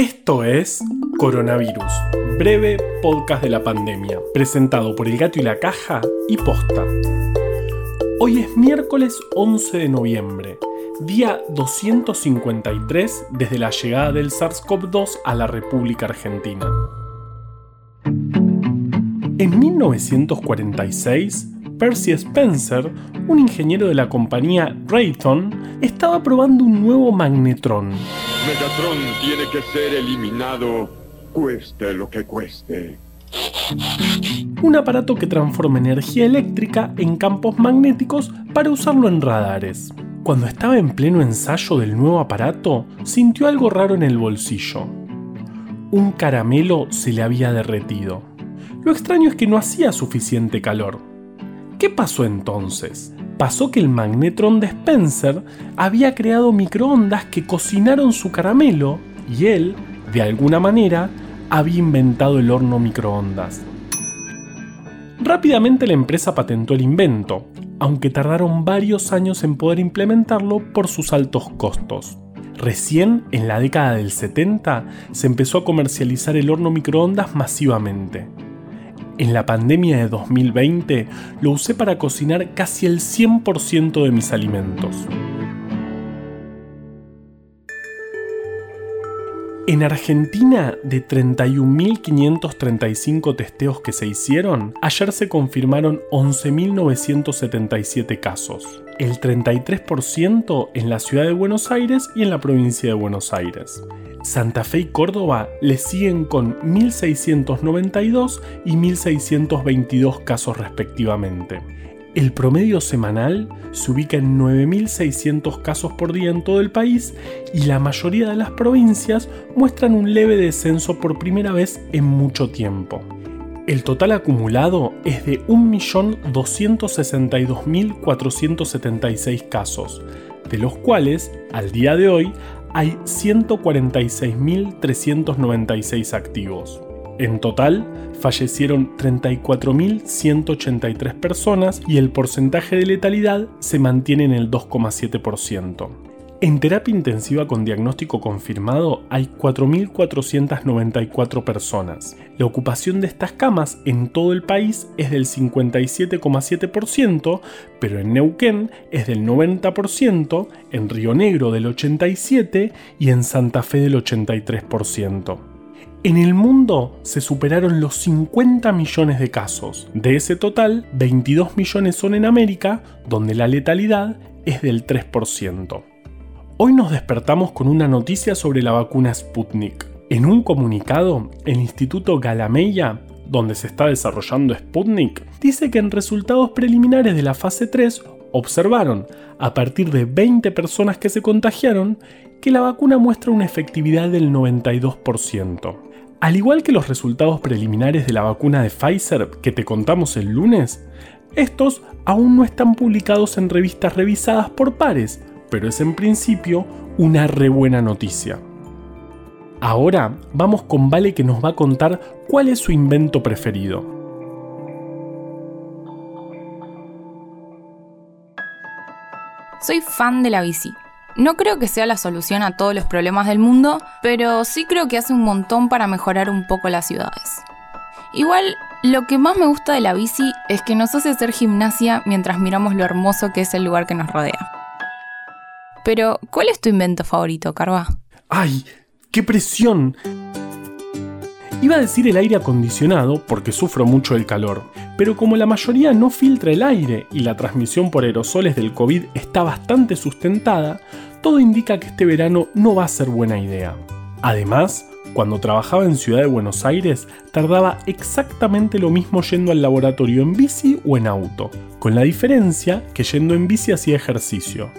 Esto es Coronavirus, breve podcast de la pandemia, presentado por El Gato y la Caja y Posta. Hoy es miércoles 11 de noviembre, día 253 desde la llegada del SARS-CoV-2 a la República Argentina. En 1946, Percy Spencer, un ingeniero de la compañía Raytheon, estaba probando un nuevo magnetrón. Megatron tiene que ser eliminado, cueste lo que cueste. Un aparato que transforma energía eléctrica en campos magnéticos para usarlo en radares. Cuando estaba en pleno ensayo del nuevo aparato, sintió algo raro en el bolsillo. Un caramelo se le había derretido. Lo extraño es que no hacía suficiente calor. ¿Qué pasó entonces? Pasó que el magnetron de Spencer había creado microondas que cocinaron su caramelo y él, de alguna manera, había inventado el horno microondas. Rápidamente la empresa patentó el invento, aunque tardaron varios años en poder implementarlo por sus altos costos. Recién en la década del 70 se empezó a comercializar el horno microondas masivamente. En la pandemia de 2020 lo usé para cocinar casi el 100% de mis alimentos. En Argentina, de 31.535 testeos que se hicieron, ayer se confirmaron 11.977 casos, el 33% en la ciudad de Buenos Aires y en la provincia de Buenos Aires. Santa Fe y Córdoba le siguen con 1.692 y 1.622 casos respectivamente. El promedio semanal se ubica en 9.600 casos por día en todo el país y la mayoría de las provincias muestran un leve descenso por primera vez en mucho tiempo. El total acumulado es de 1.262.476 casos, de los cuales, al día de hoy, hay 146.396 activos. En total, fallecieron 34.183 personas y el porcentaje de letalidad se mantiene en el 2,7%. En terapia intensiva con diagnóstico confirmado hay 4.494 personas. La ocupación de estas camas en todo el país es del 57,7%, pero en Neuquén es del 90%, en Río Negro del 87% y en Santa Fe del 83%. En el mundo se superaron los 50 millones de casos. De ese total, 22 millones son en América, donde la letalidad es del 3%. Hoy nos despertamos con una noticia sobre la vacuna Sputnik. En un comunicado, el Instituto Galameya, donde se está desarrollando Sputnik, dice que en resultados preliminares de la fase 3 observaron, a partir de 20 personas que se contagiaron, que la vacuna muestra una efectividad del 92%. Al igual que los resultados preliminares de la vacuna de Pfizer que te contamos el lunes, estos aún no están publicados en revistas revisadas por pares, pero es en principio una re buena noticia. Ahora vamos con Vale que nos va a contar cuál es su invento preferido. Soy fan de la bici. No creo que sea la solución a todos los problemas del mundo, pero sí creo que hace un montón para mejorar un poco las ciudades. Igual, lo que más me gusta de la bici es que nos hace hacer gimnasia mientras miramos lo hermoso que es el lugar que nos rodea. Pero, ¿cuál es tu invento favorito, Carva? ¡Ay! ¡Qué presión! Iba a decir el aire acondicionado porque sufro mucho el calor, pero como la mayoría no filtra el aire y la transmisión por aerosoles del COVID está bastante sustentada, todo indica que este verano no va a ser buena idea. Además, cuando trabajaba en Ciudad de Buenos Aires, tardaba exactamente lo mismo yendo al laboratorio en bici o en auto, con la diferencia que yendo en bici hacía ejercicio.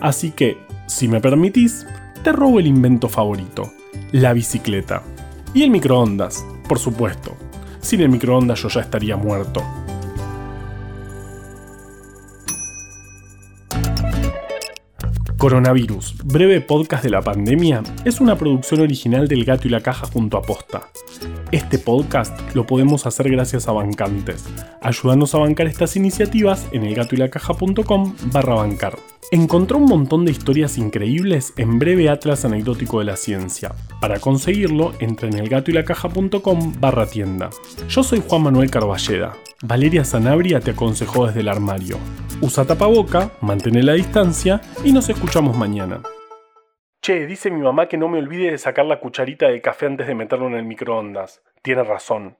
Así que, si me permitís, te robo el invento favorito, la bicicleta. Y el microondas, por supuesto. Sin el microondas yo ya estaría muerto. Coronavirus, breve podcast de la pandemia, es una producción original del Gato y la Caja junto a Posta. Este podcast lo podemos hacer gracias a bancantes. Ayúdanos a bancar estas iniciativas en elgatoylacaja.com barra bancar. Encontró un montón de historias increíbles en breve Atlas Anecdótico de la Ciencia. Para conseguirlo, entra en elgatoylacaja.com barra tienda. Yo soy Juan Manuel Carballeda. Valeria Sanabria te aconsejó desde el armario. Usa tapaboca, mantén la distancia y nos escuchamos mañana. Che, dice mi mamá que no me olvide de sacar la cucharita de café antes de meterlo en el microondas. Tiene razón.